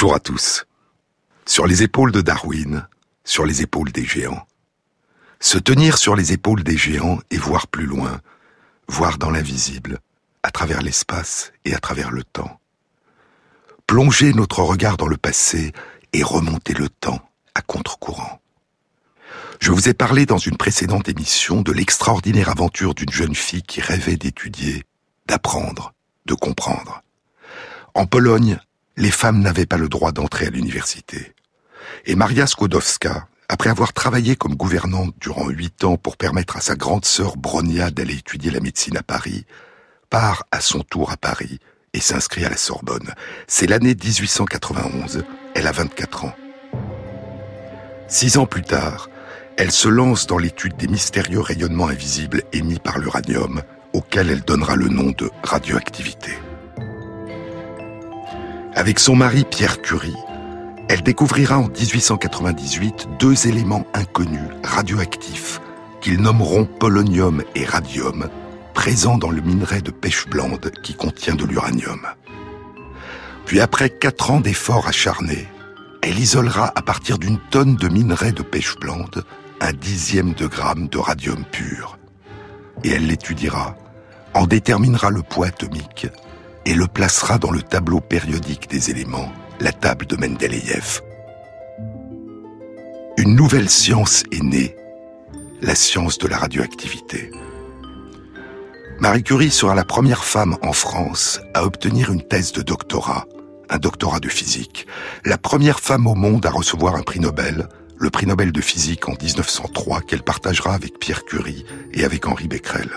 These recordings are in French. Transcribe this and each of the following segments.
Bonjour à tous. Sur les épaules de Darwin, sur les épaules des géants. Se tenir sur les épaules des géants et voir plus loin, voir dans l'invisible, à travers l'espace et à travers le temps. Plonger notre regard dans le passé et remonter le temps à contre-courant. Je vous ai parlé dans une précédente émission de l'extraordinaire aventure d'une jeune fille qui rêvait d'étudier, d'apprendre, de comprendre. En Pologne, les femmes n'avaient pas le droit d'entrer à l'université. Et Maria Skłodowska, après avoir travaillé comme gouvernante durant huit ans pour permettre à sa grande sœur Bronia d'aller étudier la médecine à Paris, part à son tour à Paris et s'inscrit à la Sorbonne. C'est l'année 1891, elle a 24 ans. Six ans plus tard, elle se lance dans l'étude des mystérieux rayonnements invisibles émis par l'uranium, auquel elle donnera le nom de radioactivité. Avec son mari Pierre Curie, elle découvrira en 1898 deux éléments inconnus, radioactifs, qu'ils nommeront polonium et radium, présents dans le minerai de pêche blande qui contient de l'uranium. Puis après quatre ans d'efforts acharnés, elle isolera à partir d'une tonne de minerai de pêche blande un dixième de gramme de radium pur. Et elle l'étudiera, en déterminera le poids atomique et le placera dans le tableau périodique des éléments, la table de Mendeleïev. Une nouvelle science est née, la science de la radioactivité. Marie Curie sera la première femme en France à obtenir une thèse de doctorat, un doctorat de physique, la première femme au monde à recevoir un prix Nobel, le prix Nobel de physique en 1903 qu'elle partagera avec Pierre Curie et avec Henri Becquerel.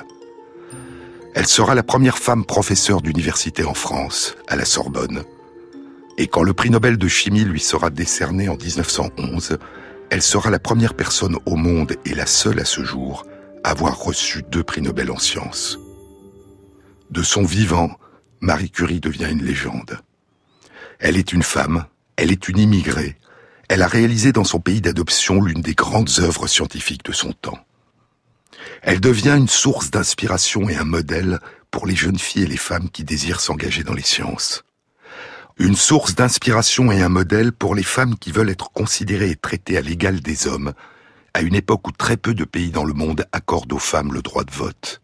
Elle sera la première femme professeure d'université en France, à la Sorbonne. Et quand le prix Nobel de chimie lui sera décerné en 1911, elle sera la première personne au monde et la seule à ce jour à avoir reçu deux prix Nobel en sciences. De son vivant, Marie Curie devient une légende. Elle est une femme, elle est une immigrée, elle a réalisé dans son pays d'adoption l'une des grandes œuvres scientifiques de son temps. Elle devient une source d'inspiration et un modèle pour les jeunes filles et les femmes qui désirent s'engager dans les sciences. Une source d'inspiration et un modèle pour les femmes qui veulent être considérées et traitées à l'égal des hommes, à une époque où très peu de pays dans le monde accordent aux femmes le droit de vote.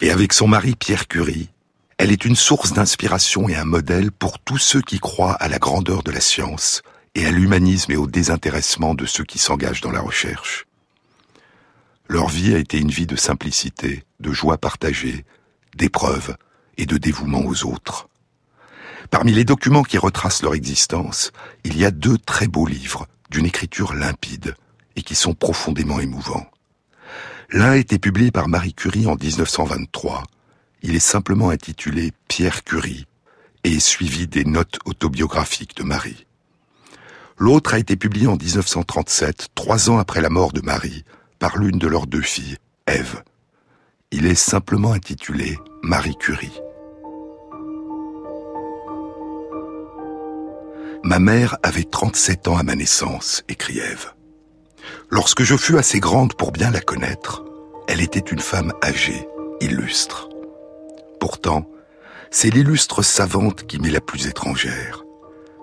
Et avec son mari Pierre Curie, elle est une source d'inspiration et un modèle pour tous ceux qui croient à la grandeur de la science, et à l'humanisme et au désintéressement de ceux qui s'engagent dans la recherche. Leur vie a été une vie de simplicité, de joie partagée, d'épreuve et de dévouement aux autres. Parmi les documents qui retracent leur existence, il y a deux très beaux livres, d'une écriture limpide, et qui sont profondément émouvants. L'un a été publié par Marie Curie en 1923. Il est simplement intitulé Pierre Curie et est suivi des notes autobiographiques de Marie. L'autre a été publié en 1937, trois ans après la mort de Marie, par l'une de leurs deux filles, Ève. Il est simplement intitulé Marie Curie. Ma mère avait 37 ans à ma naissance, écrit Ève. Lorsque je fus assez grande pour bien la connaître, elle était une femme âgée, illustre. Pourtant, c'est l'illustre savante qui m'est la plus étrangère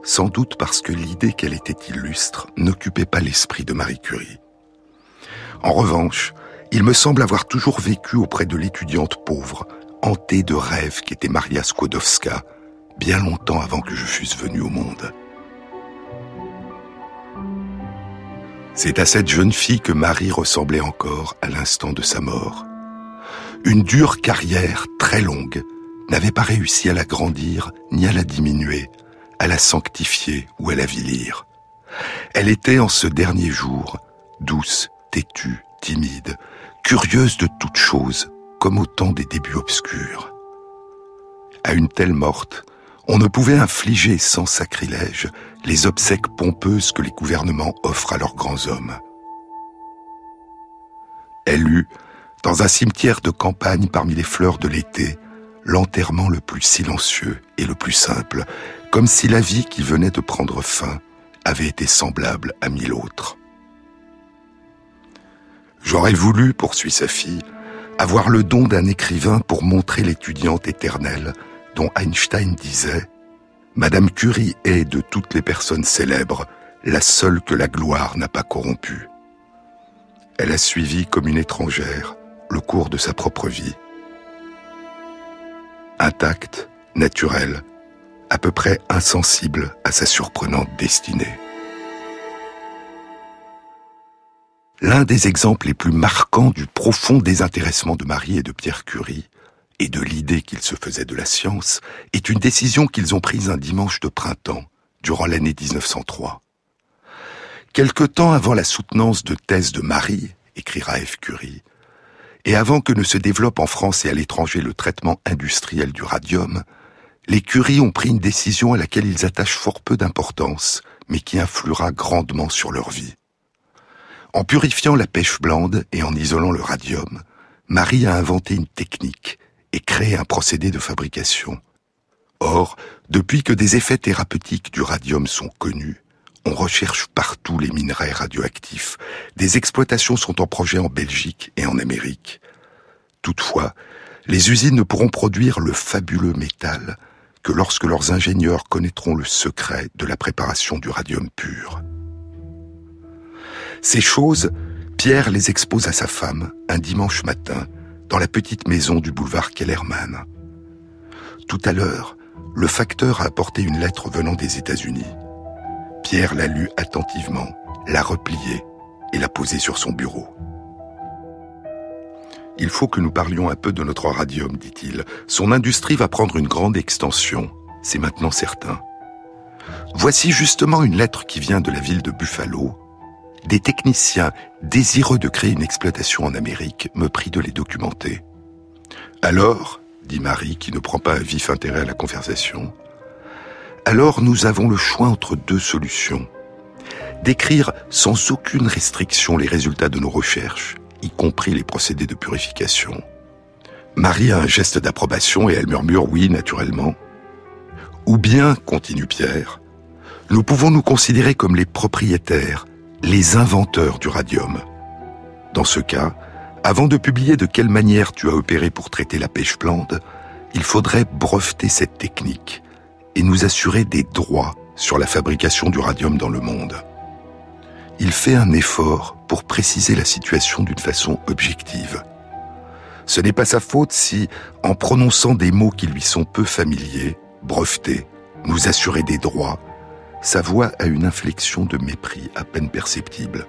sans doute parce que l'idée qu'elle était illustre n'occupait pas l'esprit de Marie Curie. En revanche, il me semble avoir toujours vécu auprès de l'étudiante pauvre, hantée de rêves qu'était Maria Skłodowska, bien longtemps avant que je fusse venu au monde. C'est à cette jeune fille que Marie ressemblait encore à l'instant de sa mort. Une dure carrière très longue n'avait pas réussi à la grandir ni à la diminuer, à la sanctifier ou à la vilir. Elle était en ce dernier jour douce, têtue, timide, curieuse de toutes choses, comme au temps des débuts obscurs. À une telle morte, on ne pouvait infliger sans sacrilège les obsèques pompeuses que les gouvernements offrent à leurs grands hommes. Elle eut, dans un cimetière de campagne parmi les fleurs de l'été, l'enterrement le plus silencieux et le plus simple, comme si la vie qui venait de prendre fin avait été semblable à mille autres. J'aurais voulu, poursuit sa fille, avoir le don d'un écrivain pour montrer l'étudiante éternelle dont Einstein disait Madame Curie est, de toutes les personnes célèbres, la seule que la gloire n'a pas corrompue. Elle a suivi comme une étrangère le cours de sa propre vie. Intacte, naturelle, à peu près insensible à sa surprenante destinée. L'un des exemples les plus marquants du profond désintéressement de Marie et de Pierre Curie, et de l'idée qu'ils se faisaient de la science, est une décision qu'ils ont prise un dimanche de printemps, durant l'année 1903. Quelque temps avant la soutenance de thèse de Marie, écrira F. Curie, et avant que ne se développe en France et à l'étranger le traitement industriel du radium, les Curie ont pris une décision à laquelle ils attachent fort peu d'importance, mais qui influera grandement sur leur vie. En purifiant la pêche blande et en isolant le radium, Marie a inventé une technique et créé un procédé de fabrication. Or, depuis que des effets thérapeutiques du radium sont connus, on recherche partout les minerais radioactifs. Des exploitations sont en projet en Belgique et en Amérique. Toutefois, les usines ne pourront produire le fabuleux métal que lorsque leurs ingénieurs connaîtront le secret de la préparation du radium pur. Ces choses, Pierre les expose à sa femme un dimanche matin dans la petite maison du boulevard Kellerman. Tout à l'heure, le facteur a apporté une lettre venant des États-Unis. Pierre l'a lue attentivement, l'a repliée et l'a posée sur son bureau. Il faut que nous parlions un peu de notre radium, dit-il. Son industrie va prendre une grande extension, c'est maintenant certain. Voici justement une lettre qui vient de la ville de Buffalo, des techniciens désireux de créer une exploitation en Amérique me prient de les documenter. Alors, dit Marie, qui ne prend pas un vif intérêt à la conversation, alors nous avons le choix entre deux solutions. D'écrire sans aucune restriction les résultats de nos recherches, y compris les procédés de purification. Marie a un geste d'approbation et elle murmure oui, naturellement. Ou bien, continue Pierre, nous pouvons nous considérer comme les propriétaires les inventeurs du radium. Dans ce cas, avant de publier de quelle manière tu as opéré pour traiter la pêche blande, il faudrait breveter cette technique et nous assurer des droits sur la fabrication du radium dans le monde. Il fait un effort pour préciser la situation d'une façon objective. Ce n'est pas sa faute si, en prononçant des mots qui lui sont peu familiers, breveter, nous assurer des droits, sa voix a une inflexion de mépris à peine perceptible.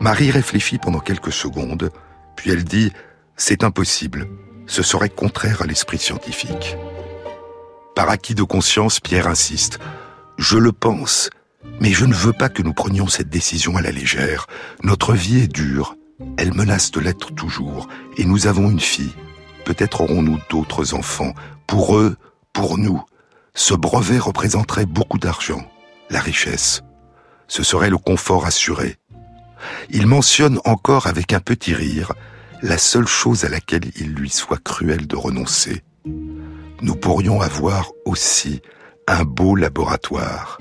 Marie réfléchit pendant quelques secondes, puis elle dit ⁇ C'est impossible, ce serait contraire à l'esprit scientifique. ⁇ Par acquis de conscience, Pierre insiste ⁇ Je le pense, mais je ne veux pas que nous prenions cette décision à la légère. Notre vie est dure, elle menace de l'être toujours, et nous avons une fille. Peut-être aurons-nous d'autres enfants. Pour eux, pour nous, ce brevet représenterait beaucoup d'argent, la richesse. Ce serait le confort assuré. Il mentionne encore avec un petit rire la seule chose à laquelle il lui soit cruel de renoncer. Nous pourrions avoir aussi un beau laboratoire.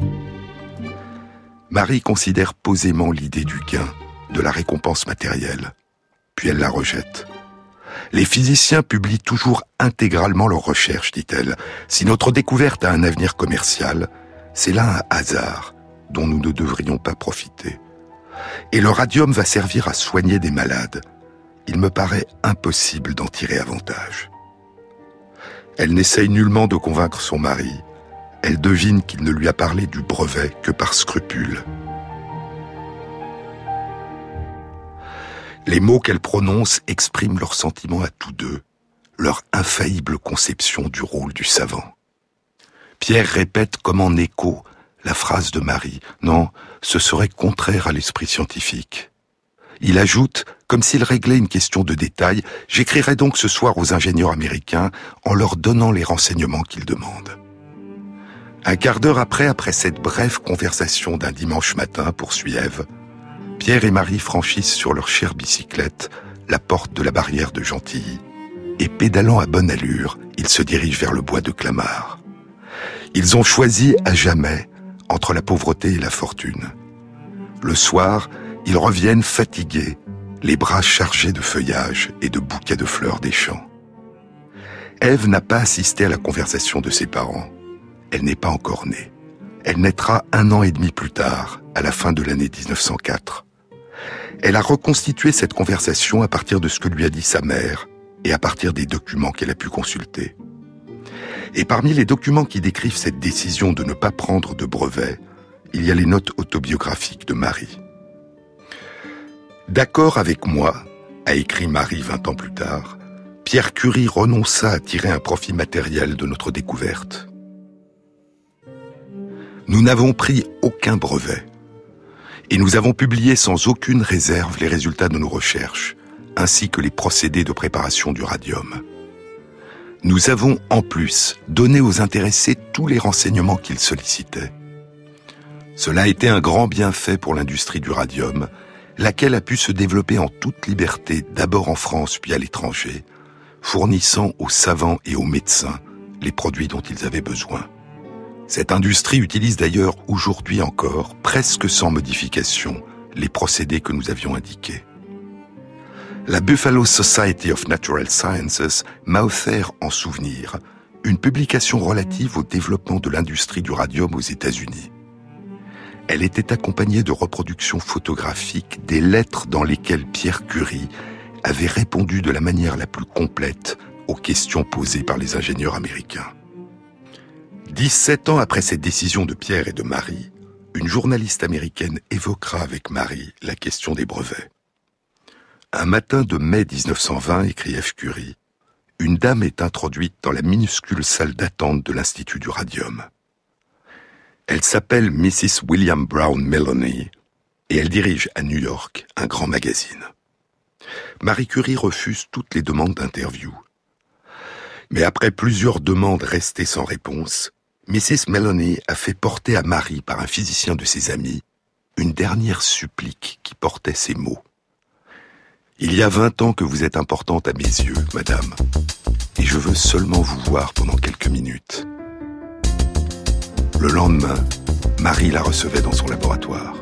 Marie considère posément l'idée du gain, de la récompense matérielle, puis elle la rejette. Les physiciens publient toujours intégralement leurs recherches, dit-elle. Si notre découverte a un avenir commercial, c'est là un hasard dont nous ne devrions pas profiter. Et le radium va servir à soigner des malades. Il me paraît impossible d'en tirer avantage. Elle n'essaye nullement de convaincre son mari. Elle devine qu'il ne lui a parlé du brevet que par scrupule. Les mots qu'elle prononce expriment leurs sentiments à tous deux, leur infaillible conception du rôle du savant. Pierre répète comme en écho la phrase de Marie. Non, ce serait contraire à l'esprit scientifique. Il ajoute, comme s'il réglait une question de détail, j'écrirai donc ce soir aux ingénieurs américains en leur donnant les renseignements qu'ils demandent. Un quart d'heure après, après cette brève conversation d'un dimanche matin, poursuit Ève, Pierre et Marie franchissent sur leur chère bicyclette la porte de la barrière de Gentilly et pédalant à bonne allure, ils se dirigent vers le bois de Clamart. Ils ont choisi à jamais entre la pauvreté et la fortune. Le soir, ils reviennent fatigués, les bras chargés de feuillage et de bouquets de fleurs des champs. Ève n'a pas assisté à la conversation de ses parents. elle n'est pas encore née. Elle naîtra un an et demi plus tard, à la fin de l'année 1904. Elle a reconstitué cette conversation à partir de ce que lui a dit sa mère et à partir des documents qu'elle a pu consulter. Et parmi les documents qui décrivent cette décision de ne pas prendre de brevet, il y a les notes autobiographiques de Marie. D'accord avec moi, a écrit Marie vingt ans plus tard, Pierre Curie renonça à tirer un profit matériel de notre découverte. Nous n'avons pris aucun brevet et nous avons publié sans aucune réserve les résultats de nos recherches, ainsi que les procédés de préparation du radium. Nous avons en plus donné aux intéressés tous les renseignements qu'ils sollicitaient. Cela a été un grand bienfait pour l'industrie du radium, laquelle a pu se développer en toute liberté, d'abord en France puis à l'étranger, fournissant aux savants et aux médecins les produits dont ils avaient besoin. Cette industrie utilise d'ailleurs aujourd'hui encore, presque sans modification, les procédés que nous avions indiqués. La Buffalo Society of Natural Sciences m'a offert en souvenir une publication relative au développement de l'industrie du radium aux États-Unis. Elle était accompagnée de reproductions photographiques des lettres dans lesquelles Pierre Curie avait répondu de la manière la plus complète aux questions posées par les ingénieurs américains. 17 ans après cette décision de Pierre et de Marie, une journaliste américaine évoquera avec Marie la question des brevets. Un matin de mai 1920, écrit F. Curie, une dame est introduite dans la minuscule salle d'attente de l'Institut du Radium. Elle s'appelle Mrs. William Brown Melanie et elle dirige à New York un grand magazine. Marie Curie refuse toutes les demandes d'interview. Mais après plusieurs demandes restées sans réponse, Mrs. Melanie a fait porter à Marie par un physicien de ses amis une dernière supplique qui portait ces mots. Il y a vingt ans que vous êtes importante à mes yeux, madame, et je veux seulement vous voir pendant quelques minutes. Le lendemain, Marie la recevait dans son laboratoire.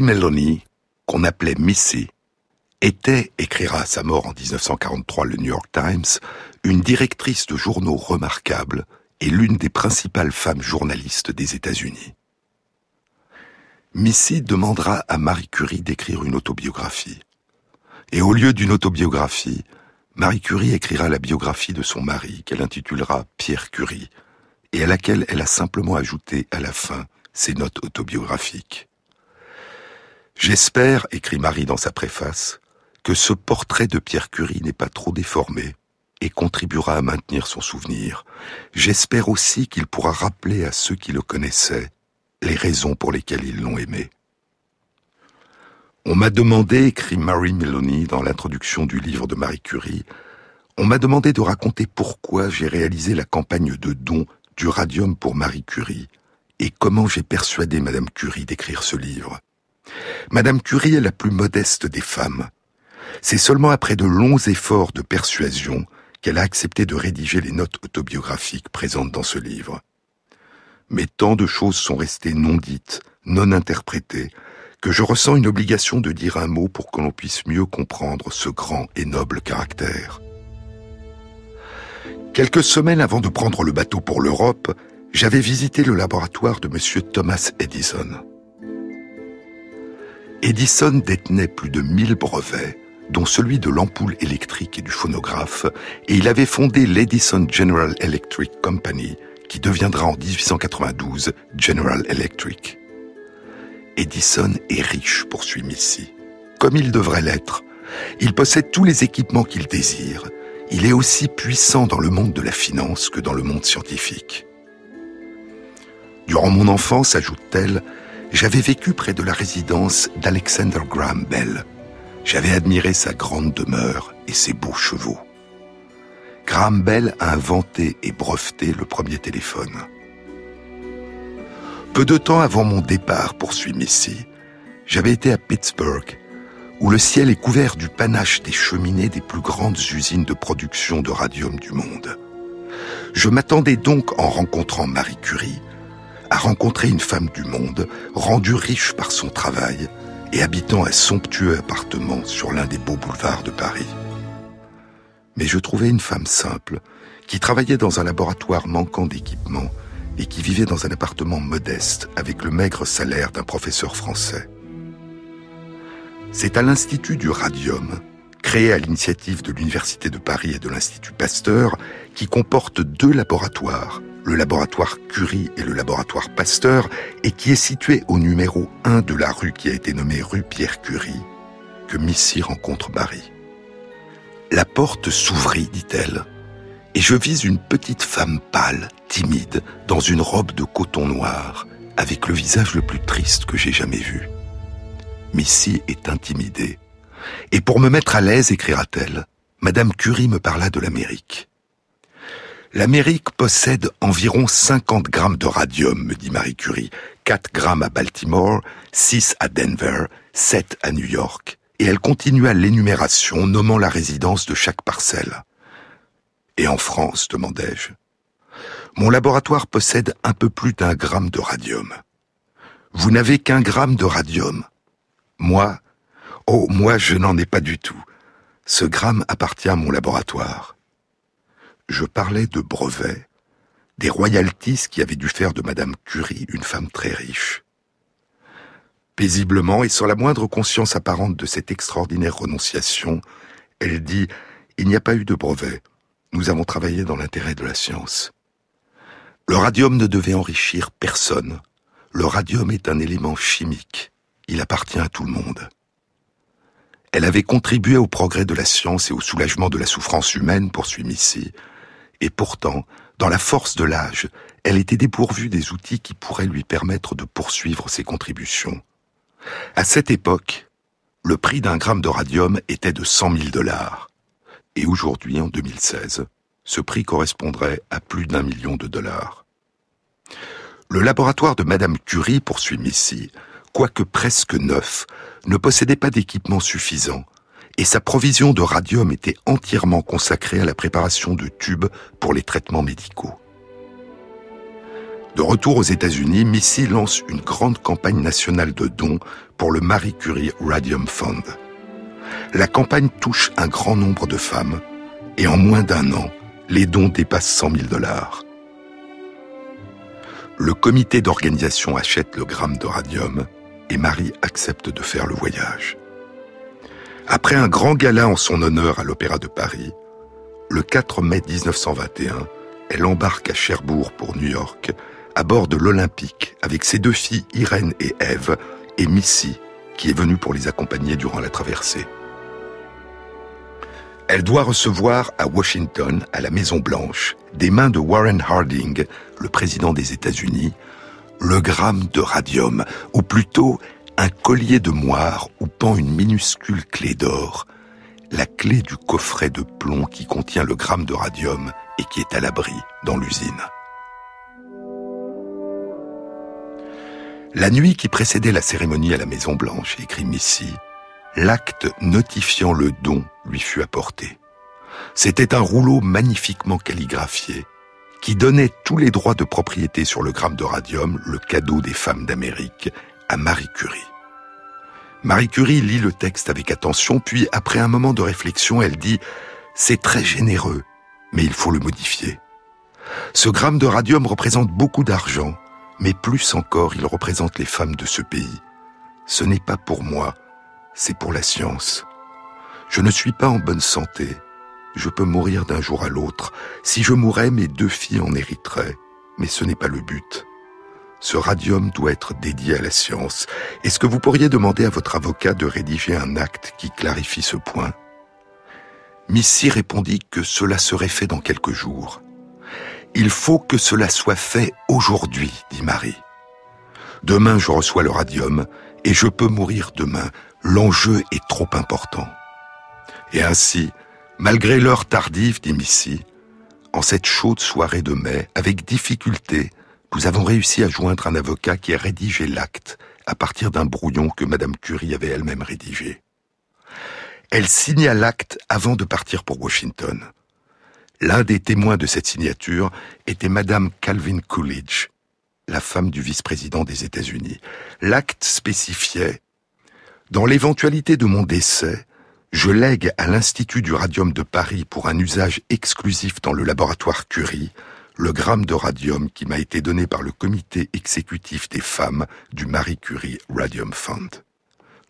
Mary Melanie, qu'on appelait Missy, était, écrira à sa mort en 1943 le New York Times, une directrice de journaux remarquable et l'une des principales femmes journalistes des États-Unis. Missy demandera à Marie Curie d'écrire une autobiographie. Et au lieu d'une autobiographie, Marie Curie écrira la biographie de son mari, qu'elle intitulera Pierre Curie, et à laquelle elle a simplement ajouté à la fin ses notes autobiographiques. J'espère, écrit Marie dans sa préface, que ce portrait de Pierre Curie n'est pas trop déformé et contribuera à maintenir son souvenir. J'espère aussi qu'il pourra rappeler à ceux qui le connaissaient les raisons pour lesquelles ils l'ont aimé. On m'a demandé, écrit Mary Meloni dans l'introduction du livre de Marie Curie, on m'a demandé de raconter pourquoi j'ai réalisé la campagne de don du radium pour Marie Curie et comment j'ai persuadé Madame Curie d'écrire ce livre. Madame Curie est la plus modeste des femmes. C'est seulement après de longs efforts de persuasion qu'elle a accepté de rédiger les notes autobiographiques présentes dans ce livre mais tant de choses sont restées non dites, non interprétées, que je ressens une obligation de dire un mot pour que l'on puisse mieux comprendre ce grand et noble caractère. Quelques semaines avant de prendre le bateau pour l'Europe, j'avais visité le laboratoire de M. Thomas Edison. Edison détenait plus de 1000 brevets, dont celui de l'ampoule électrique et du phonographe, et il avait fondé l'Edison General Electric Company, qui deviendra en 1892 General Electric. Edison est riche, poursuit Missy. Comme il devrait l'être, il possède tous les équipements qu'il désire. Il est aussi puissant dans le monde de la finance que dans le monde scientifique. Durant mon enfance, ajoute-t-elle, j'avais vécu près de la résidence d'Alexander Graham Bell. J'avais admiré sa grande demeure et ses beaux chevaux. Graham Bell a inventé et breveté le premier téléphone. Peu de temps avant mon départ, poursuit Missy, j'avais été à Pittsburgh, où le ciel est couvert du panache des cheminées des plus grandes usines de production de radium du monde. Je m'attendais donc, en rencontrant Marie Curie, à rencontrer une femme du monde, rendue riche par son travail et habitant un somptueux appartement sur l'un des beaux boulevards de Paris mais je trouvais une femme simple, qui travaillait dans un laboratoire manquant d'équipement et qui vivait dans un appartement modeste avec le maigre salaire d'un professeur français. C'est à l'Institut du Radium, créé à l'initiative de l'Université de Paris et de l'Institut Pasteur, qui comporte deux laboratoires, le laboratoire Curie et le laboratoire Pasteur, et qui est situé au numéro 1 de la rue qui a été nommée rue Pierre Curie, que Missy rencontre Marie. La porte s'ouvrit, dit-elle, et je vis une petite femme pâle, timide, dans une robe de coton noir, avec le visage le plus triste que j'ai jamais vu. Missy est intimidée. Et pour me mettre à l'aise, écrira-t-elle, Madame Curie me parla de l'Amérique. L'Amérique possède environ 50 grammes de radium, me dit Marie Curie, 4 grammes à Baltimore, 6 à Denver, 7 à New York et elle continua l'énumération, nommant la résidence de chaque parcelle. Et en France, demandai-je. Mon laboratoire possède un peu plus d'un gramme de radium. Vous n'avez qu'un gramme de radium. Moi, oh, moi, je n'en ai pas du tout. Ce gramme appartient à mon laboratoire. Je parlais de brevets, des royalties qui avaient dû faire de Madame Curie une femme très riche. Paisiblement et sans la moindre conscience apparente de cette extraordinaire renonciation, elle dit ⁇ Il n'y a pas eu de brevet. Nous avons travaillé dans l'intérêt de la science. Le radium ne devait enrichir personne. Le radium est un élément chimique. Il appartient à tout le monde. Elle avait contribué au progrès de la science et au soulagement de la souffrance humaine, poursuit Missy, et pourtant, dans la force de l'âge, elle était dépourvue des outils qui pourraient lui permettre de poursuivre ses contributions. À cette époque, le prix d'un gramme de radium était de 100 000 dollars. Et aujourd'hui, en 2016, ce prix correspondrait à plus d'un million de dollars. Le laboratoire de Madame Curie, poursuit Missy, quoique presque neuf, ne possédait pas d'équipement suffisant, et sa provision de radium était entièrement consacrée à la préparation de tubes pour les traitements médicaux. De retour aux États-Unis, Missy lance une grande campagne nationale de dons pour le Marie Curie Radium Fund. La campagne touche un grand nombre de femmes et en moins d'un an, les dons dépassent 100 000 dollars. Le comité d'organisation achète le gramme de radium et Marie accepte de faire le voyage. Après un grand gala en son honneur à l'Opéra de Paris, le 4 mai 1921, elle embarque à Cherbourg pour New York, à bord de l'Olympique, avec ses deux filles Irène et Eve, et Missy, qui est venue pour les accompagner durant la traversée. Elle doit recevoir à Washington, à la Maison Blanche, des mains de Warren Harding, le président des États-Unis, le gramme de radium, ou plutôt un collier de moire où pend une minuscule clé d'or, la clé du coffret de plomb qui contient le gramme de radium et qui est à l'abri dans l'usine. La nuit qui précédait la cérémonie à la Maison Blanche, écrit Missy, l'acte notifiant le don lui fut apporté. C'était un rouleau magnifiquement calligraphié qui donnait tous les droits de propriété sur le gramme de radium, le cadeau des femmes d'Amérique, à Marie Curie. Marie Curie lit le texte avec attention, puis après un moment de réflexion, elle dit ⁇ C'est très généreux, mais il faut le modifier. Ce gramme de radium représente beaucoup d'argent, mais plus encore, il représente les femmes de ce pays. Ce n'est pas pour moi, c'est pour la science. Je ne suis pas en bonne santé. Je peux mourir d'un jour à l'autre. Si je mourais, mes deux filles en hériteraient. Mais ce n'est pas le but. Ce radium doit être dédié à la science. Est-ce que vous pourriez demander à votre avocat de rédiger un acte qui clarifie ce point? Missy répondit que cela serait fait dans quelques jours. Il faut que cela soit fait aujourd'hui, dit Marie. Demain, je reçois le radium et je peux mourir demain. L'enjeu est trop important. Et ainsi, malgré l'heure tardive, dit Missy, en cette chaude soirée de mai, avec difficulté, nous avons réussi à joindre un avocat qui a rédigé l'acte à partir d'un brouillon que Madame Curie avait elle-même rédigé. Elle signa l'acte avant de partir pour Washington. L'un des témoins de cette signature était Madame Calvin Coolidge, la femme du vice-président des États-Unis. L'acte spécifiait Dans l'éventualité de mon décès, je lègue à l'Institut du radium de Paris pour un usage exclusif dans le laboratoire Curie le gramme de radium qui m'a été donné par le comité exécutif des femmes du Marie Curie Radium Fund.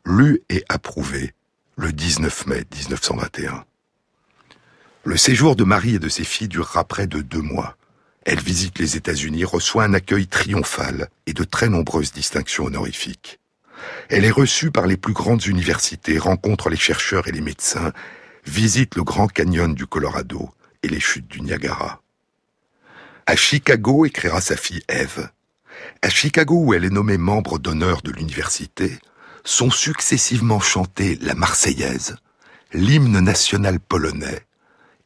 Lu et approuvé le 19 mai 1921. Le séjour de Marie et de ses filles durera près de deux mois. Elle visite les États-Unis, reçoit un accueil triomphal et de très nombreuses distinctions honorifiques. Elle est reçue par les plus grandes universités, rencontre les chercheurs et les médecins, visite le Grand Canyon du Colorado et les chutes du Niagara. À Chicago, écrira sa fille Eve, à Chicago où elle est nommée membre d'honneur de l'université, sont successivement chantés la Marseillaise, l'hymne national polonais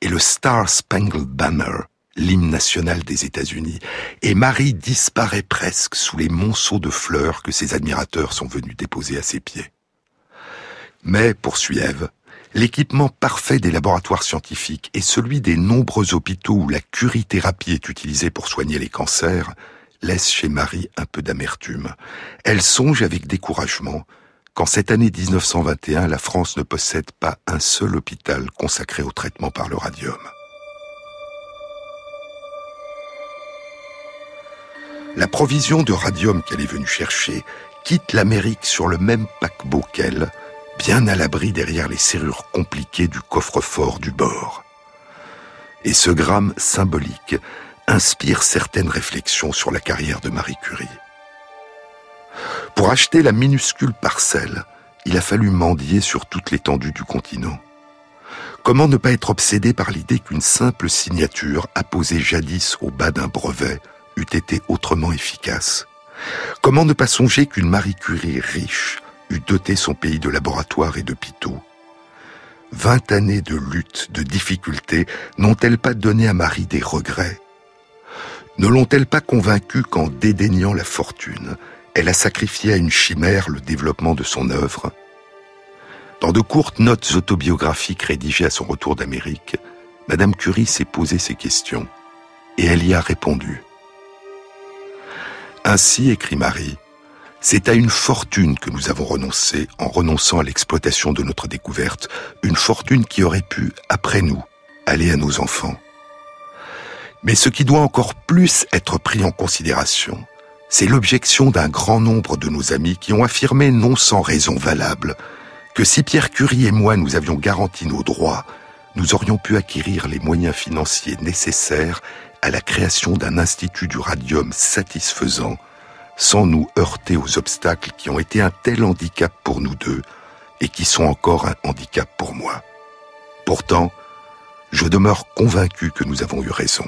et le Star Spangled Banner, l'hymne national des États-Unis, et Marie disparaît presque sous les monceaux de fleurs que ses admirateurs sont venus déposer à ses pieds. Mais, poursuit Eve, l'équipement parfait des laboratoires scientifiques et celui des nombreux hôpitaux où la curithérapie est utilisée pour soigner les cancers laisse chez Marie un peu d'amertume. Elle songe avec découragement qu'en cette année 1921, la France ne possède pas un seul hôpital consacré au traitement par le radium. La provision de radium qu'elle est venue chercher quitte l'Amérique sur le même paquebot qu'elle, bien à l'abri derrière les serrures compliquées du coffre-fort du bord. Et ce gramme symbolique inspire certaines réflexions sur la carrière de Marie Curie. Pour acheter la minuscule parcelle, il a fallu mendier sur toute l'étendue du continent. Comment ne pas être obsédé par l'idée qu'une simple signature apposée jadis au bas d'un brevet eût été autrement efficace? Comment ne pas songer qu'une Marie Curie riche, eût doté son pays de laboratoires et d'hôpitaux. Vingt années de lutte, de difficultés, n'ont-elles pas donné à Marie des regrets? Ne l'ont-elles pas convaincue qu'en dédaignant la fortune, elle a sacrifié à une chimère le développement de son œuvre? Dans de courtes notes autobiographiques rédigées à son retour d'Amérique, Madame Curie s'est posé ces questions, et elle y a répondu. Ainsi, écrit Marie, c'est à une fortune que nous avons renoncé en renonçant à l'exploitation de notre découverte, une fortune qui aurait pu, après nous, aller à nos enfants. Mais ce qui doit encore plus être pris en considération, C'est l'objection d'un grand nombre de nos amis qui ont affirmé, non sans raison valable, que si Pierre Curie et moi nous avions garanti nos droits, nous aurions pu acquérir les moyens financiers nécessaires à la création d'un institut du radium satisfaisant, sans nous heurter aux obstacles qui ont été un tel handicap pour nous deux et qui sont encore un handicap pour moi. Pourtant, je demeure convaincu que nous avons eu raison.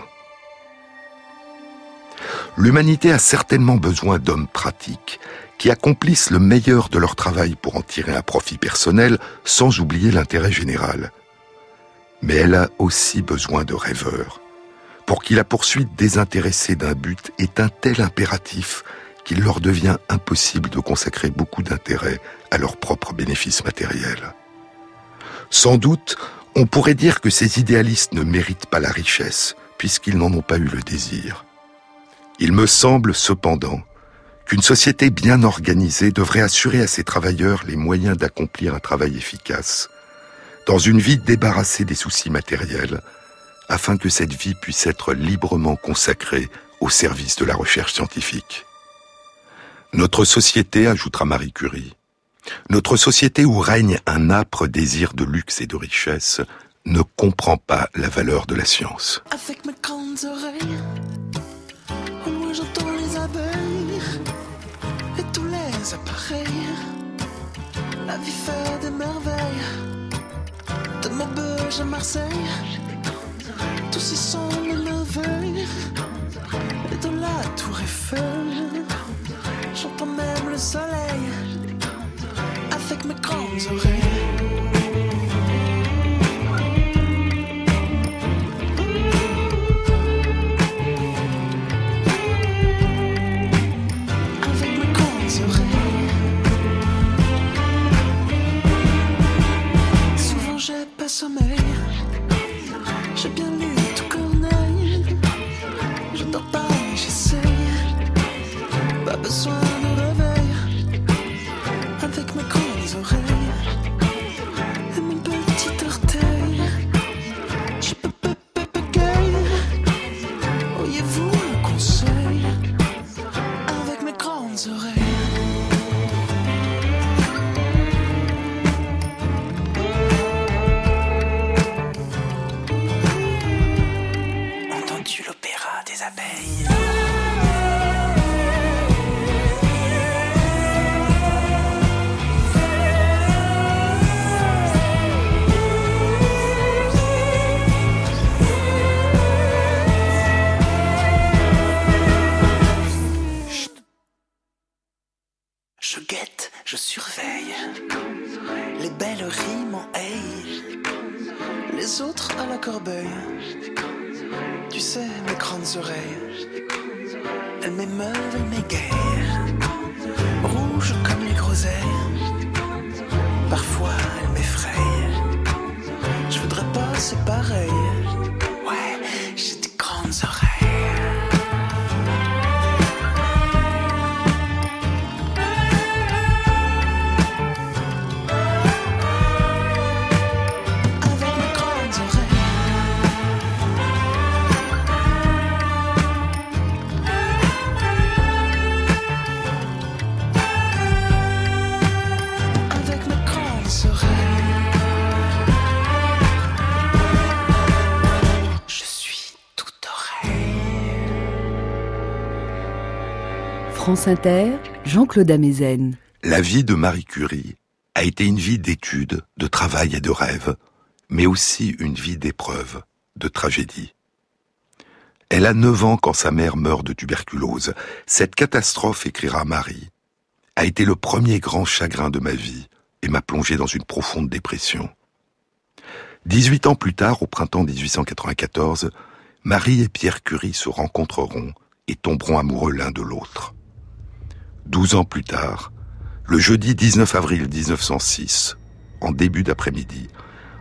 L'humanité a certainement besoin d'hommes pratiques qui accomplissent le meilleur de leur travail pour en tirer un profit personnel sans oublier l'intérêt général. Mais elle a aussi besoin de rêveurs, pour qui la poursuite désintéressée d'un but est un tel impératif qu'il leur devient impossible de consacrer beaucoup d'intérêt à leurs propres bénéfices matériels. Sans doute, on pourrait dire que ces idéalistes ne méritent pas la richesse, puisqu'ils n'en ont pas eu le désir. Il me semble cependant qu'une société bien organisée devrait assurer à ses travailleurs les moyens d'accomplir un travail efficace, dans une vie débarrassée des soucis matériels, afin que cette vie puisse être librement consacrée au service de la recherche scientifique. Notre société, ajoutera Marie Curie, notre société où règne un âpre désir de luxe et de richesse ne comprend pas la valeur de la science. Avec mes grandes oreilles, loin j'entends les abeilles et tous les appareils. La vie fait des merveilles, de Maubeuge à Marseille, tous y sont les merveilles. Et de la tour Eiffel, j'entends même le soleil avec mes grandes oreilles. La vie de Marie Curie a été une vie d'études, de travail et de rêve, mais aussi une vie d'épreuves, de tragédie. Elle a 9 ans quand sa mère meurt de tuberculose. Cette catastrophe, écrira Marie, a été le premier grand chagrin de ma vie et m'a plongé dans une profonde dépression. 18 ans plus tard, au printemps 1894, Marie et Pierre Curie se rencontreront et tomberont amoureux l'un de l'autre. 12 ans plus tard, le jeudi 19 avril 1906, en début d'après-midi,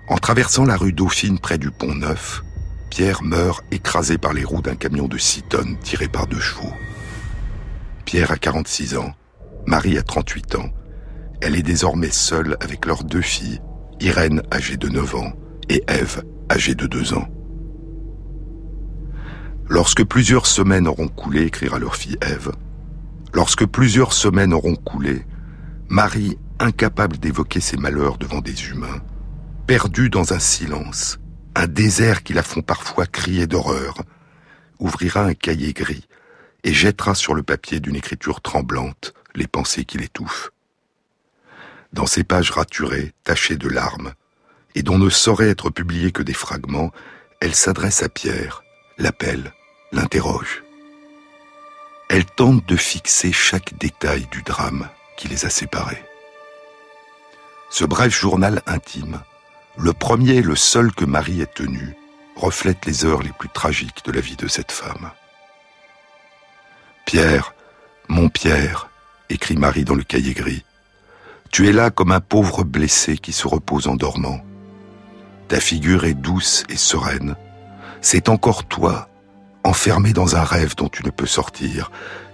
en traversant la rue Dauphine près du pont Neuf, Pierre meurt écrasé par les roues d'un camion de 6 tonnes tiré par deux chevaux. Pierre a 46 ans, Marie a 38 ans. Elle est désormais seule avec leurs deux filles, Irène âgée de 9 ans et Ève âgée de 2 ans. Lorsque plusieurs semaines auront coulé, écrira leur fille Ève, Lorsque plusieurs semaines auront coulé, Marie, incapable d'évoquer ses malheurs devant des humains, perdue dans un silence, un désert qui la font parfois crier d'horreur, ouvrira un cahier gris et jettera sur le papier d'une écriture tremblante les pensées qui l'étouffent. Dans ces pages raturées, tachées de larmes, et dont ne sauraient être publiés que des fragments, elle s'adresse à Pierre, l'appelle, l'interroge. Elle tente de fixer chaque détail du drame qui les a séparés. Ce bref journal intime, le premier et le seul que Marie ait tenu, reflète les heures les plus tragiques de la vie de cette femme. Pierre, mon Pierre, écrit Marie dans le cahier gris, tu es là comme un pauvre blessé qui se repose en dormant. Ta figure est douce et sereine. C'est encore toi, enfermé dans un rêve dont tu ne peux sortir.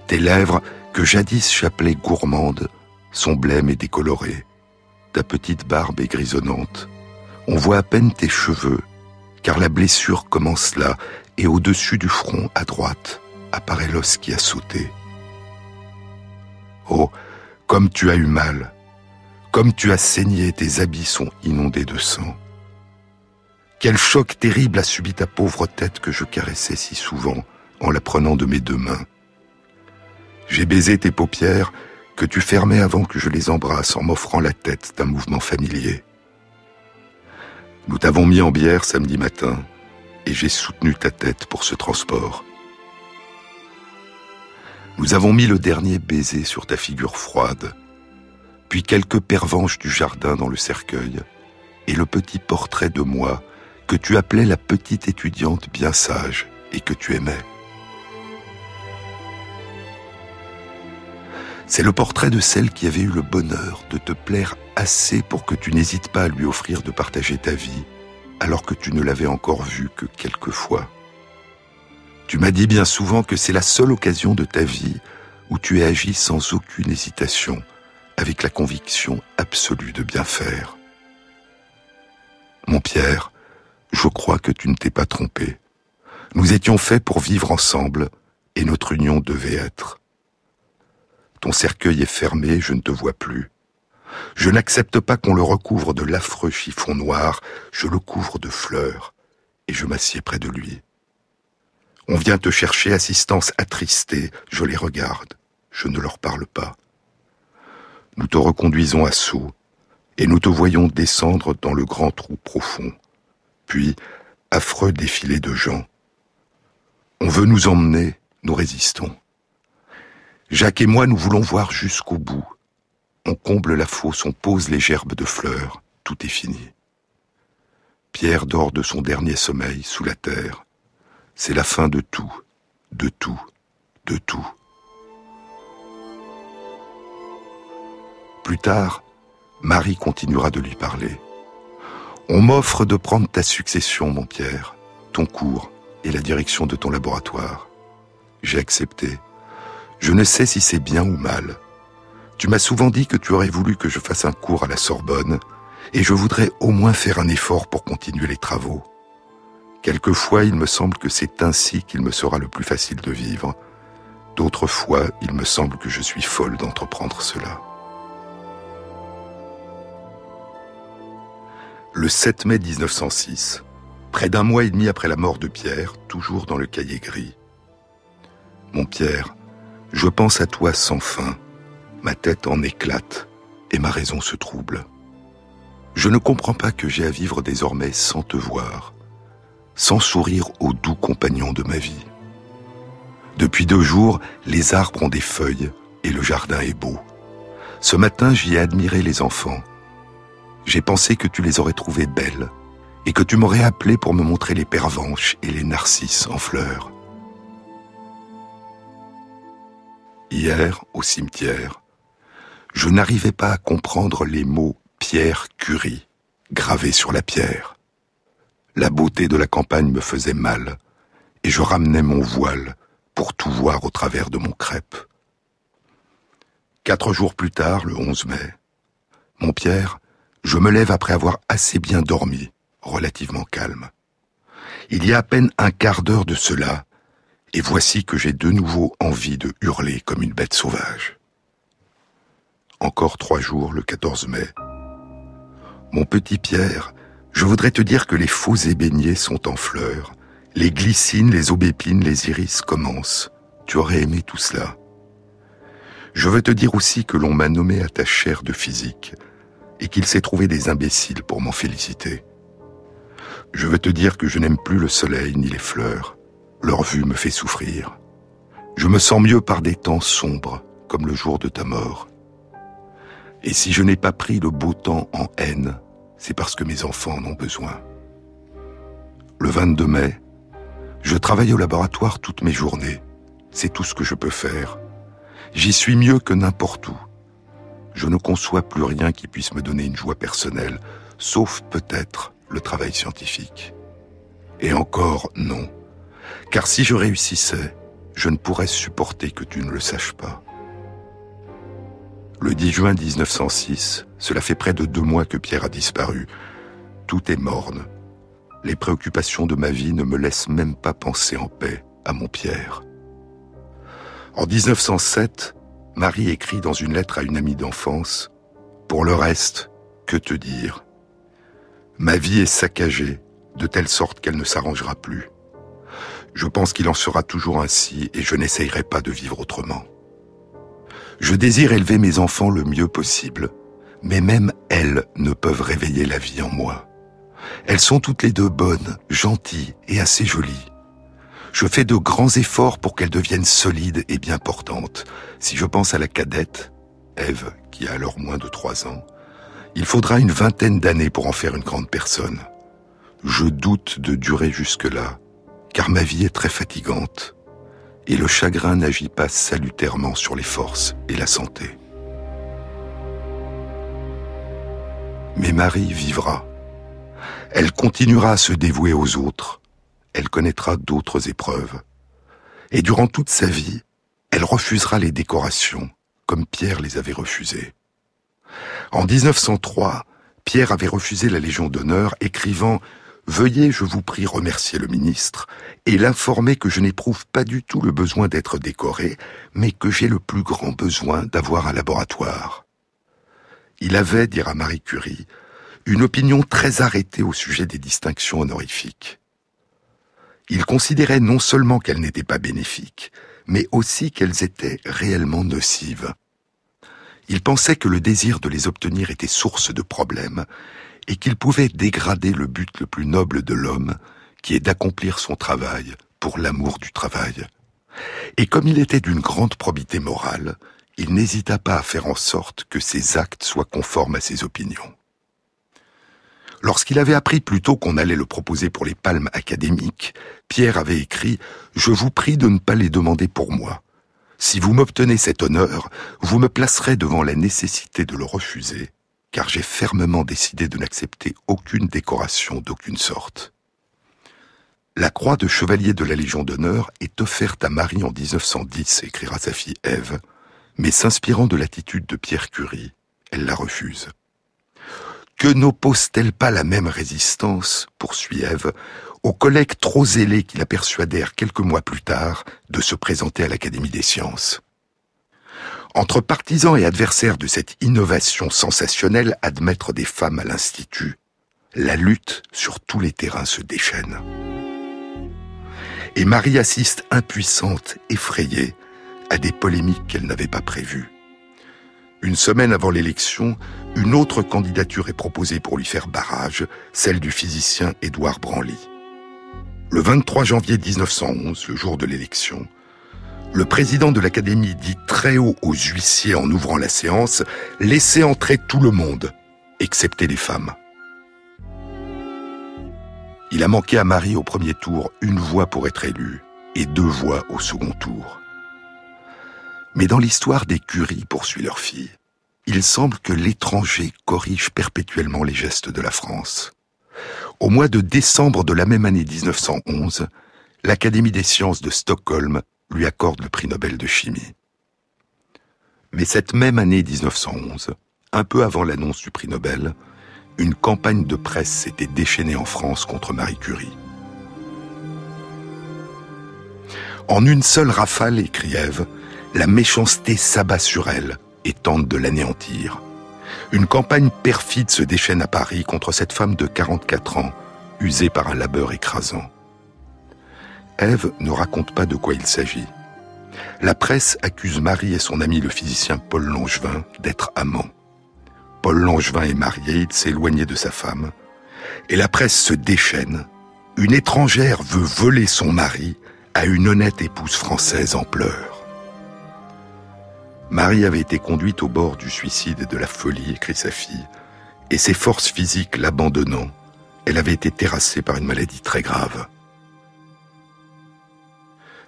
Tes lèvres, que jadis j'appelais gourmandes, sont blêmes et décolorées. Ta petite barbe est grisonnante. On voit à peine tes cheveux, car la blessure commence là, et au-dessus du front, à droite, apparaît l'os qui a sauté. Oh, comme tu as eu mal, comme tu as saigné, tes habits sont inondés de sang. Quel choc terrible a subi ta pauvre tête que je caressais si souvent en la prenant de mes deux mains. J'ai baisé tes paupières que tu fermais avant que je les embrasse en m'offrant la tête d'un mouvement familier. Nous t'avons mis en bière samedi matin et j'ai soutenu ta tête pour ce transport. Nous avons mis le dernier baiser sur ta figure froide, puis quelques pervenches du jardin dans le cercueil, et le petit portrait de moi que tu appelais la petite étudiante bien sage et que tu aimais. C'est le portrait de celle qui avait eu le bonheur de te plaire assez pour que tu n'hésites pas à lui offrir de partager ta vie, alors que tu ne l'avais encore vue que quelques fois. Tu m'as dit bien souvent que c'est la seule occasion de ta vie où tu as agi sans aucune hésitation, avec la conviction absolue de bien faire. Mon Pierre, je crois que tu ne t'es pas trompé. Nous étions faits pour vivre ensemble, et notre union devait être. Ton cercueil est fermé, je ne te vois plus. Je n'accepte pas qu'on le recouvre de l'affreux chiffon noir, je le couvre de fleurs, et je m'assieds près de lui. On vient te chercher assistance attristée, je les regarde, je ne leur parle pas. Nous te reconduisons à Sceaux, et nous te voyons descendre dans le grand trou profond. Puis, affreux défilé de gens. On veut nous emmener, nous résistons. Jacques et moi, nous voulons voir jusqu'au bout. On comble la fosse, on pose les gerbes de fleurs, tout est fini. Pierre dort de son dernier sommeil sous la terre. C'est la fin de tout, de tout, de tout. Plus tard, Marie continuera de lui parler. On m'offre de prendre ta succession, mon Pierre, ton cours et la direction de ton laboratoire. J'ai accepté. Je ne sais si c'est bien ou mal. Tu m'as souvent dit que tu aurais voulu que je fasse un cours à la Sorbonne, et je voudrais au moins faire un effort pour continuer les travaux. Quelquefois, il me semble que c'est ainsi qu'il me sera le plus facile de vivre. D'autres fois, il me semble que je suis folle d'entreprendre cela. Le 7 mai 1906, près d'un mois et demi après la mort de Pierre, toujours dans le cahier gris. Mon Pierre, je pense à toi sans fin. Ma tête en éclate et ma raison se trouble. Je ne comprends pas que j'ai à vivre désormais sans te voir, sans sourire au doux compagnon de ma vie. Depuis deux jours, les arbres ont des feuilles et le jardin est beau. Ce matin, j'y ai admiré les enfants. J'ai pensé que tu les aurais trouvées belles et que tu m'aurais appelé pour me montrer les pervenches et les narcisses en fleurs. Hier, au cimetière, je n'arrivais pas à comprendre les mots Pierre Curie gravés sur la pierre. La beauté de la campagne me faisait mal, et je ramenais mon voile pour tout voir au travers de mon crêpe. Quatre jours plus tard, le 11 mai, mon Pierre, je me lève après avoir assez bien dormi, relativement calme. Il y a à peine un quart d'heure de cela, Et voici que j'ai de nouveau envie de hurler comme une bête sauvage. Encore trois jours, le 14 mai. Mon petit Pierre, je voudrais te dire que les faux ébéniers sont en fleurs. Les glycines, les aubépines, les iris commencent. Tu aurais aimé tout cela. Je veux te dire aussi que l'on m'a nommé à ta chaire de physique et qu'il s'est trouvé des imbéciles pour m'en féliciter. Je veux te dire que je n'aime plus le soleil ni les fleurs. Leur vue me fait souffrir. Je me sens mieux par des temps sombres, comme le jour de ta mort. Et si je n'ai pas pris le beau temps en haine, c'est parce que mes enfants en ont besoin. Le 22 mai, je travaille au laboratoire toutes mes journées. C'est tout ce que je peux faire. J'y suis mieux que n'importe où. Je ne conçois plus rien qui puisse me donner une joie personnelle, sauf peut-être le travail scientifique. Et encore non, car si je réussissais, je ne pourrais supporter que tu ne le saches pas. Le 10 juin 1906, cela fait près de deux mois que Pierre a disparu. Tout est morne. Les préoccupations de ma vie ne me laissent même pas penser en paix à mon Pierre. En 1907, Marie écrit dans une lettre à une amie d'enfance Pour le reste, que te dire? Ma vie est saccagée, de telle sorte qu'elle ne s'arrangera plus. Je pense qu'il en sera toujours ainsi et je n'essayerai pas de vivre autrement. Je désire élever mes enfants le mieux possible, mais même elles ne peuvent réveiller la vie en moi. Elles sont toutes les deux bonnes, gentilles et assez jolies. Je fais de grands efforts pour qu'elles deviennent solides et bien portantes. Si je pense à la cadette, Eve, qui a alors moins de trois ans, il faudra une vingtaine d'années pour en faire une grande personne. Je doute de durer jusque-là, car ma vie est très fatigante, et le chagrin n'agit pas salutairement sur les forces et la santé. Mais Marie vivra. Elle continuera à se dévouer aux autres, elle connaîtra d'autres épreuves. Et durant toute sa vie, elle refusera les décorations, comme Pierre les avait refusées. En 1903, Pierre avait refusé la Légion d'honneur, écrivant Veuillez, je vous prie, remercier le ministre et l'informer que je n'éprouve pas du tout le besoin d'être décoré, mais que j'ai le plus grand besoin d'avoir un laboratoire. Il avait, dira Marie Curie, une opinion très arrêtée au sujet des distinctions honorifiques. Il considérait non seulement qu'elles n'étaient pas bénéfiques, mais aussi qu'elles étaient réellement nocives. Il pensait que le désir de les obtenir était source de problèmes et qu'il pouvait dégrader le but le plus noble de l'homme, qui est d'accomplir son travail pour l'amour du travail. Et comme il était d'une grande probité morale, il n'hésita pas à faire en sorte que ses actes soient conformes à ses opinions. Lorsqu'il avait appris plus tôt qu'on allait le proposer pour les palmes académiques, Pierre avait écrit ⁇ Je vous prie de ne pas les demander pour moi. Si vous m'obtenez cet honneur, vous me placerez devant la nécessité de le refuser, car j'ai fermement décidé de n'accepter aucune décoration d'aucune sorte. La croix de chevalier de la Légion d'honneur est offerte à Marie en 1910, écrira sa fille Ève, mais s'inspirant de l'attitude de Pierre Curie, elle la refuse. Que n'oppose-t-elle pas la même résistance, poursuit Ève, aux collègues trop zélés qui la persuadèrent quelques mois plus tard de se présenter à l'Académie des sciences? Entre partisans et adversaires de cette innovation sensationnelle admettre des femmes à l'Institut, la lutte sur tous les terrains se déchaîne. Et Marie assiste impuissante, effrayée, à des polémiques qu'elle n'avait pas prévues. Une semaine avant l'élection, une autre candidature est proposée pour lui faire barrage, celle du physicien Édouard Branly. Le 23 janvier 1911, le jour de l'élection, le président de l'Académie dit très haut aux huissiers en ouvrant la séance Laissez entrer tout le monde, excepté les femmes. Il a manqué à Marie au premier tour une voix pour être élu et deux voix au second tour. Mais dans l'histoire des curies, poursuit leur fille, il semble que l'étranger corrige perpétuellement les gestes de la France. Au mois de décembre de la même année 1911, l'Académie des sciences de Stockholm lui accorde le prix Nobel de chimie. Mais cette même année 1911, un peu avant l'annonce du prix Nobel, une campagne de presse s'était déchaînée en France contre Marie Curie. En une seule rafale, écrit Ève, la méchanceté s'abat sur elle et tente de l'anéantir. Une campagne perfide se déchaîne à Paris contre cette femme de 44 ans, usée par un labeur écrasant. Ève ne raconte pas de quoi il s'agit. La presse accuse Marie et son ami le physicien Paul Langevin d'être amants. Paul Langevin est marié, il s'est de sa femme, et la presse se déchaîne. Une étrangère veut voler son mari à une honnête épouse française en pleurs. Marie avait été conduite au bord du suicide et de la folie, écrit sa fille, et ses forces physiques l'abandonnant, elle avait été terrassée par une maladie très grave.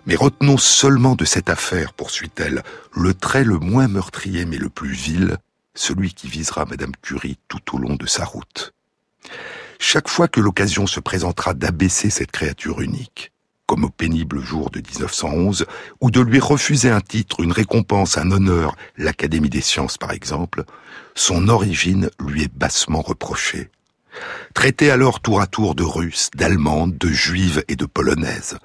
Mais retenons seulement de cette affaire, poursuit-elle, le trait le moins meurtrier mais le plus vil, celui qui visera Madame Curie tout au long de sa route. Chaque fois que l'occasion se présentera d'abaisser cette créature unique, comme au pénible jour de 1911, ou de lui refuser un titre, une récompense, un honneur, l'Académie des sciences par exemple, son origine lui est bassement reprochée. Traitée alors tour à tour de russe, d'allemande, de juive et de polonaise,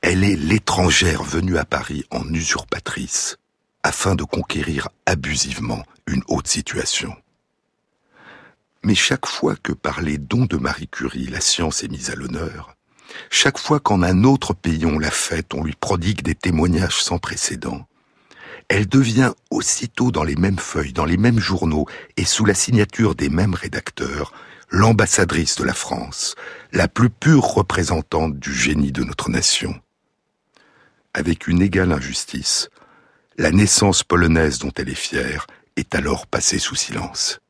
elle est l'étrangère venue à Paris en usurpatrice, afin de conquérir abusivement une haute situation. Mais chaque fois que par les dons de Marie Curie la science est mise à l'honneur, chaque fois qu'en un autre pays on la fête, on lui prodigue des témoignages sans précédent, elle devient aussitôt dans les mêmes feuilles, dans les mêmes journaux et sous la signature des mêmes rédacteurs, l'ambassadrice de la France, la plus pure représentante du génie de notre nation. Avec une égale injustice, la naissance polonaise dont elle est fière est alors passée sous silence.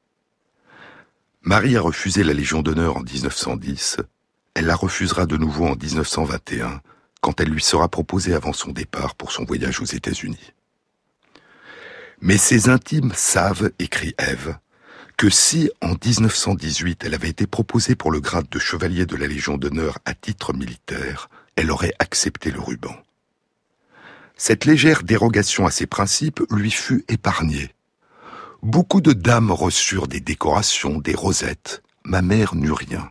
Marie a refusé la Légion d'honneur en 1910, elle la refusera de nouveau en 1921, quand elle lui sera proposée avant son départ pour son voyage aux États-Unis. Mais ses intimes savent, écrit Ève, que si, en 1918, elle avait été proposée pour le grade de chevalier de la Légion d'honneur à titre militaire, elle aurait accepté le ruban. Cette légère dérogation à ses principes lui fut épargnée. Beaucoup de dames reçurent des décorations, des rosettes. Ma mère n'eut rien.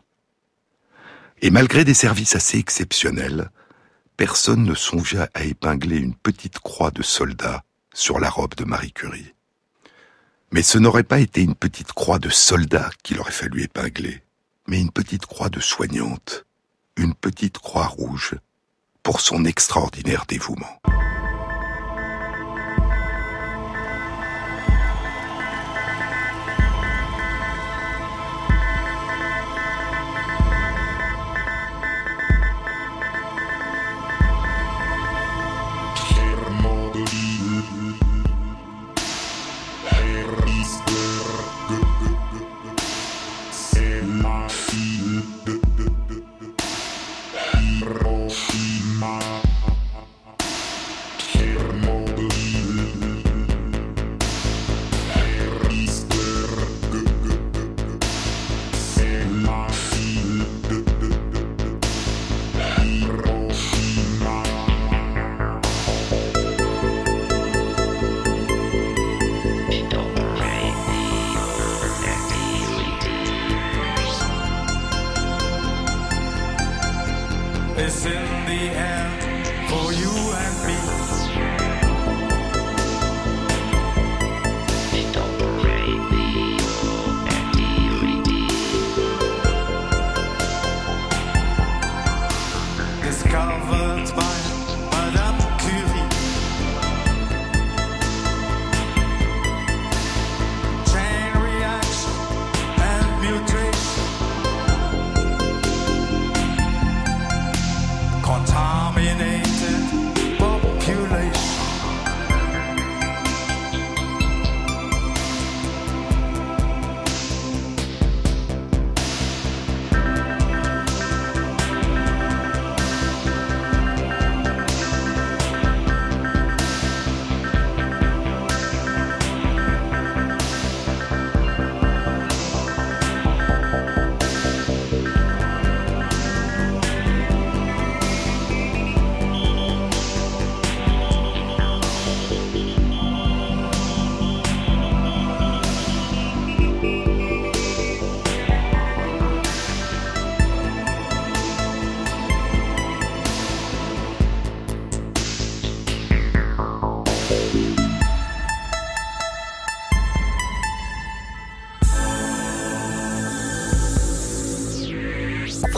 Et malgré des services assez exceptionnels, personne ne songea à épingler une petite croix de soldat sur la robe de Marie Curie. Mais ce n'aurait pas été une petite croix de soldat qu'il aurait fallu épingler, mais une petite croix de soignante, une petite croix rouge, pour son extraordinaire dévouement.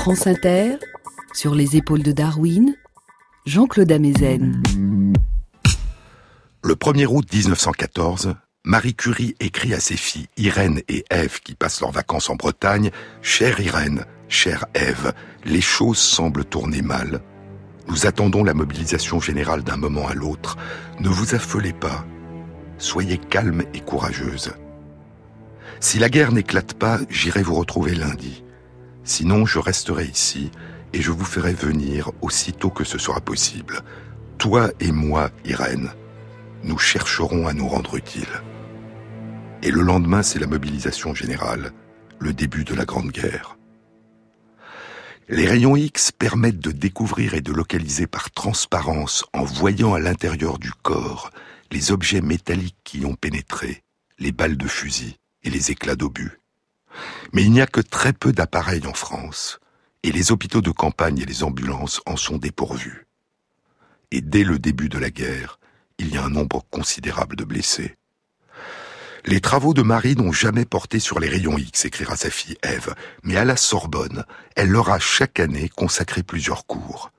France Inter, sur les épaules de Darwin, Jean-Claude Amezen. Le 1er août 1914, Marie Curie écrit à ses filles Irène et Ève qui passent leurs vacances en Bretagne Chère Irène, chère Ève, les choses semblent tourner mal. Nous attendons la mobilisation générale d'un moment à l'autre. Ne vous affolez pas. Soyez calme et courageuse. Si la guerre n'éclate pas, j'irai vous retrouver lundi. Sinon, je resterai ici et je vous ferai venir aussitôt que ce sera possible. Toi et moi, Irène, nous chercherons à nous rendre utiles. Et le lendemain, c'est la mobilisation générale, le début de la Grande Guerre. Les rayons X permettent de découvrir et de localiser par transparence, en voyant à l'intérieur du corps, les objets métalliques qui y ont pénétré, les balles de fusil et les éclats d'obus. Mais il n'y a que très peu d'appareils en France, et les hôpitaux de campagne et les ambulances en sont dépourvus. Et dès le début de la guerre, il y a un nombre considérable de blessés. Les travaux de Marie n'ont jamais porté sur les rayons X, écrira sa fille Ève, mais à la Sorbonne, elle leur a chaque année consacré plusieurs cours.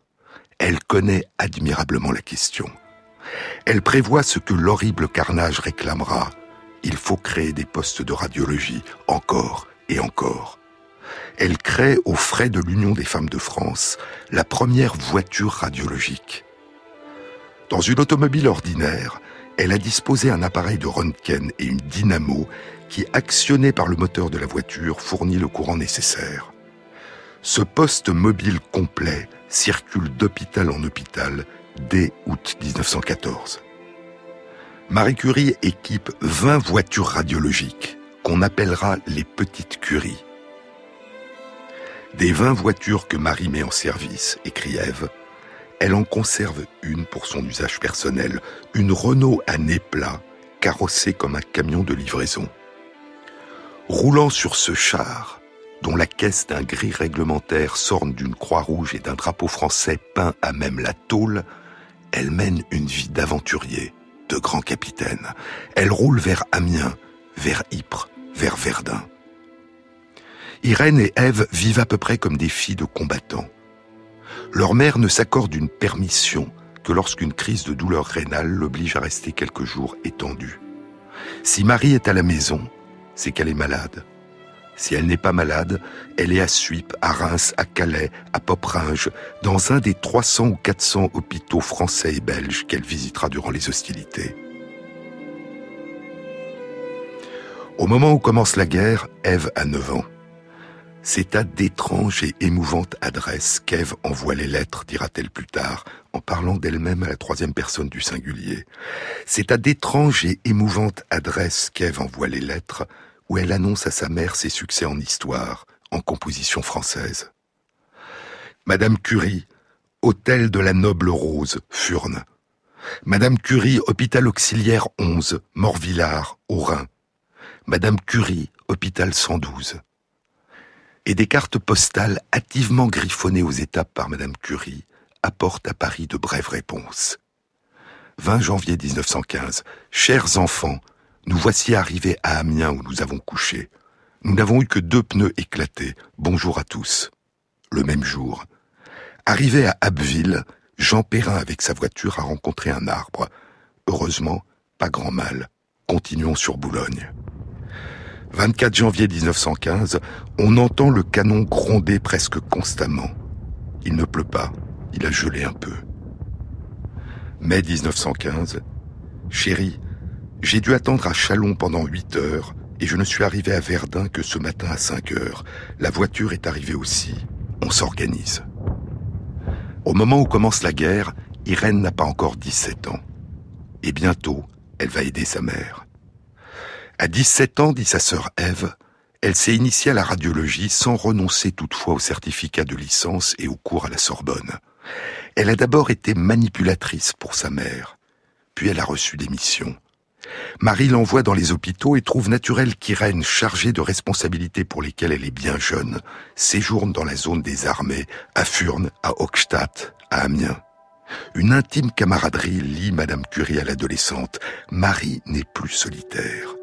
Elle connaît admirablement la question. Elle prévoit ce que l'horrible carnage réclamera. Il faut créer des postes de radiologie, encore et encore. Elle crée, aux frais de l'Union des femmes de France, la première voiture radiologique. Dans une automobile ordinaire, elle a disposé un appareil de Röntgen et une dynamo qui, actionné par le moteur de la voiture, fournit le courant nécessaire. Ce poste mobile complet circule d'hôpital en hôpital dès août 1914. Marie Curie équipe 20 voitures radiologiques qu'on appellera les petites Curie. Des 20 voitures que Marie met en service, écrit Ève, elle en conserve une pour son usage personnel, une Renault à nez plat, carrossée comme un camion de livraison. Roulant sur ce char, dont la caisse d'un gris réglementaire s'orne d'une croix rouge et d'un drapeau français peint à même la tôle, elle mène une vie d'aventurier, de grand capitaine. Elle roule vers Amiens, vers Ypres, vers Verdun. Irène et Ève vivent à peu près comme des filles de combattants. Leur mère ne s'accorde une permission que lorsqu'une crise de douleur rénale l'oblige à rester quelques jours étendue. Si Marie est à la maison, c'est qu'elle est malade. Si elle n'est pas malade, elle est à Suippes, à Reims, à Calais, à Poperinge, dans un des 300 ou 400 hôpitaux français et belges qu'elle visitera durant les hostilités. Au moment où commence la guerre, Ève a 9 ans. C'est à d'étranges et émouvantes adresses qu'Ève envoie les lettres, dira-t-elle plus tard, en parlant d'elle-même à la troisième personne du singulier. C'est à d'étranges et émouvantes adresses qu'Ève envoie les lettres, où elle annonce à sa mère ses succès en histoire, en composition française. Madame Curie, Hôtel de la Noble Rose, Furnes. Madame Curie, Hôpital Auxiliaire 11, Morvillard, au Rhin. Madame Curie, Hôpital 112 et des cartes postales hâtivement griffonnées aux étapes par Madame Curie apportent à Paris de brèves réponses. 20 janvier 1915. Chers enfants, nous voici arrivés à Amiens où nous avons couché. Nous n'avons eu que deux pneus éclatés. Bonjour à tous. Le même jour. Arrivé à Abbeville, Jean Perrin avec sa voiture a rencontré un arbre. Heureusement, pas grand mal. Continuons sur Boulogne. 24 janvier 1915, on entend le canon gronder presque constamment. Il ne pleut pas, il a gelé un peu. Mai 1915, chérie, j'ai dû attendre à Chalon pendant 8 heures et je ne suis arrivé à Verdun que ce matin à 5 heures. La voiture est arrivée aussi. On s'organise. Au moment où commence la guerre, Irène n'a pas encore 17 ans. Et bientôt, elle va aider sa mère. À 17 ans, dit sa sœur Ève, elle s'est initiée à la radiologie sans renoncer toutefois au certificat de licence et au cours à la Sorbonne. Elle a d'abord été manipulatrice pour sa mère, puis elle a reçu des missions. Marie l'envoie dans les hôpitaux et trouve naturel qu'Irène, chargée de responsabilités pour lesquelles elle est bien jeune, séjourne dans la zone des armées, à Furnes, à Hochstadt, à Amiens. Une intime camaraderie lie Madame Curie à l'adolescente. Marie n'est plus solitaire.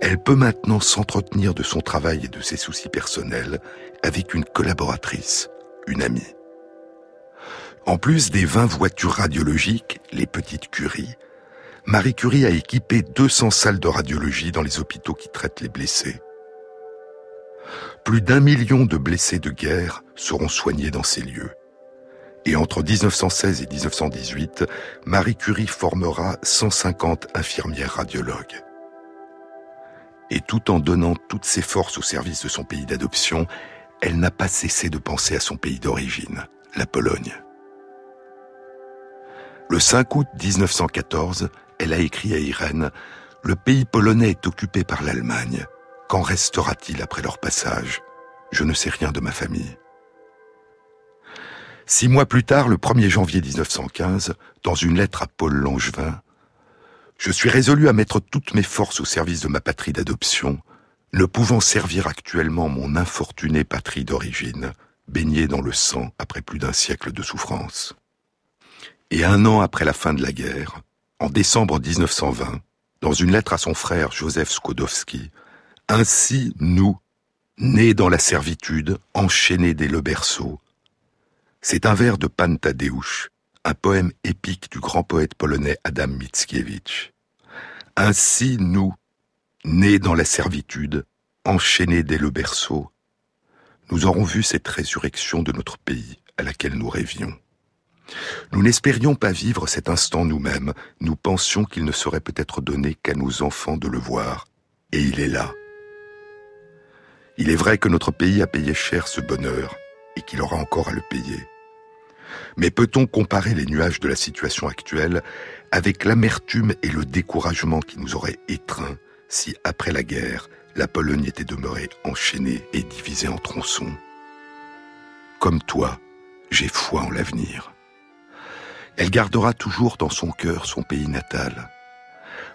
elle peut maintenant s'entretenir de son travail et de ses soucis personnels avec une collaboratrice, une amie. En plus des 20 voitures radiologiques, les petites curies, Marie Curie a équipé 200 salles de radiologie dans les hôpitaux qui traitent les blessés. Plus d'un million de blessés de guerre seront soignés dans ces lieux. Et entre 1916 et 1918, Marie Curie formera 150 infirmières radiologues. Et tout en donnant toutes ses forces au service de son pays d'adoption, elle n'a pas cessé de penser à son pays d'origine, la Pologne. Le 5 août 1914, elle a écrit à Irène Le pays polonais est occupé par l'Allemagne. Qu'en restera-t-il après leur passage? Je ne sais rien de ma famille. Six mois plus tard, le 1er janvier 1915, dans une lettre à Paul Langevin, je suis résolu à mettre toutes mes forces au service de ma patrie d'adoption, ne pouvant servir actuellement mon infortunée patrie d'origine, baignée dans le sang après plus d'un siècle de souffrance. Et un an après la fin de la guerre, en décembre 1920, dans une lettre à son frère Joseph Skodowski, ainsi nous, nés dans la servitude, enchaînés dès le berceau, c'est un vers de Pan Tadeusz, un poème épique du grand poète polonais Adam Mickiewicz. Ainsi nous, nés dans la servitude, enchaînés dès le berceau, nous aurons vu cette résurrection de notre pays à laquelle nous rêvions. Nous n'espérions pas vivre cet instant nous-mêmes, nous pensions qu'il ne serait peut-être donné qu'à nos enfants de le voir, et il est là. Il est vrai que notre pays a payé cher ce bonheur, et qu'il aura encore à le payer. Mais peut-on comparer les nuages de la situation actuelle avec l'amertume et le découragement qui nous auraient étreints si, après la guerre, la Pologne était demeurée enchaînée et divisée en tronçons? Comme toi, j'ai foi en l'avenir. Elle gardera toujours dans son cœur son pays natal.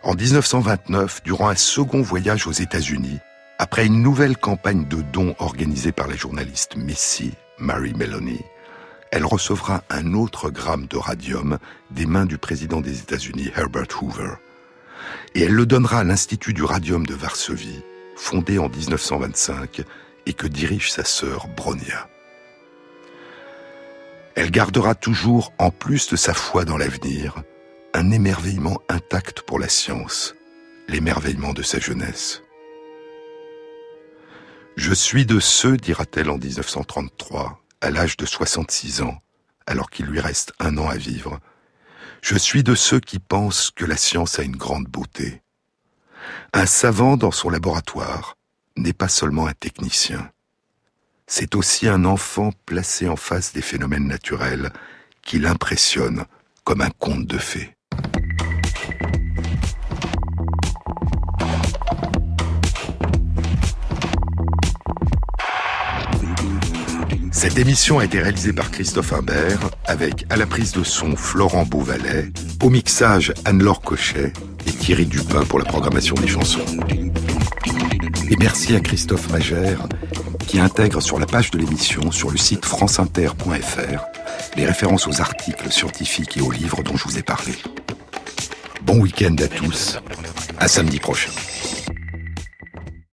En 1929, durant un second voyage aux États-Unis, après une nouvelle campagne de dons organisée par la journaliste Missy, Mary Melanie, elle recevra un autre gramme de radium des mains du président des États-Unis, Herbert Hoover. Et elle le donnera à l'Institut du radium de Varsovie, fondé en 1925 et que dirige sa sœur Bronia. Elle gardera toujours, en plus de sa foi dans l'avenir, un émerveillement intact pour la science, l'émerveillement de sa jeunesse. Je suis de ceux, dira-t-elle en 1933, à l'âge de 66 ans, alors qu'il lui reste un an à vivre, je suis de ceux qui pensent que la science a une grande beauté. Un savant dans son laboratoire n'est pas seulement un technicien, c'est aussi un enfant placé en face des phénomènes naturels qui l'impressionne comme un conte de fées. Cette émission a été réalisée par Christophe Imbert, avec à la prise de son Florent Beauvalet, au mixage Anne-Laure Cochet et Thierry Dupin pour la programmation des chansons. Et merci à Christophe Magère qui intègre sur la page de l'émission sur le site franceinter.fr les références aux articles scientifiques et aux livres dont je vous ai parlé. Bon week-end à tous, à samedi prochain.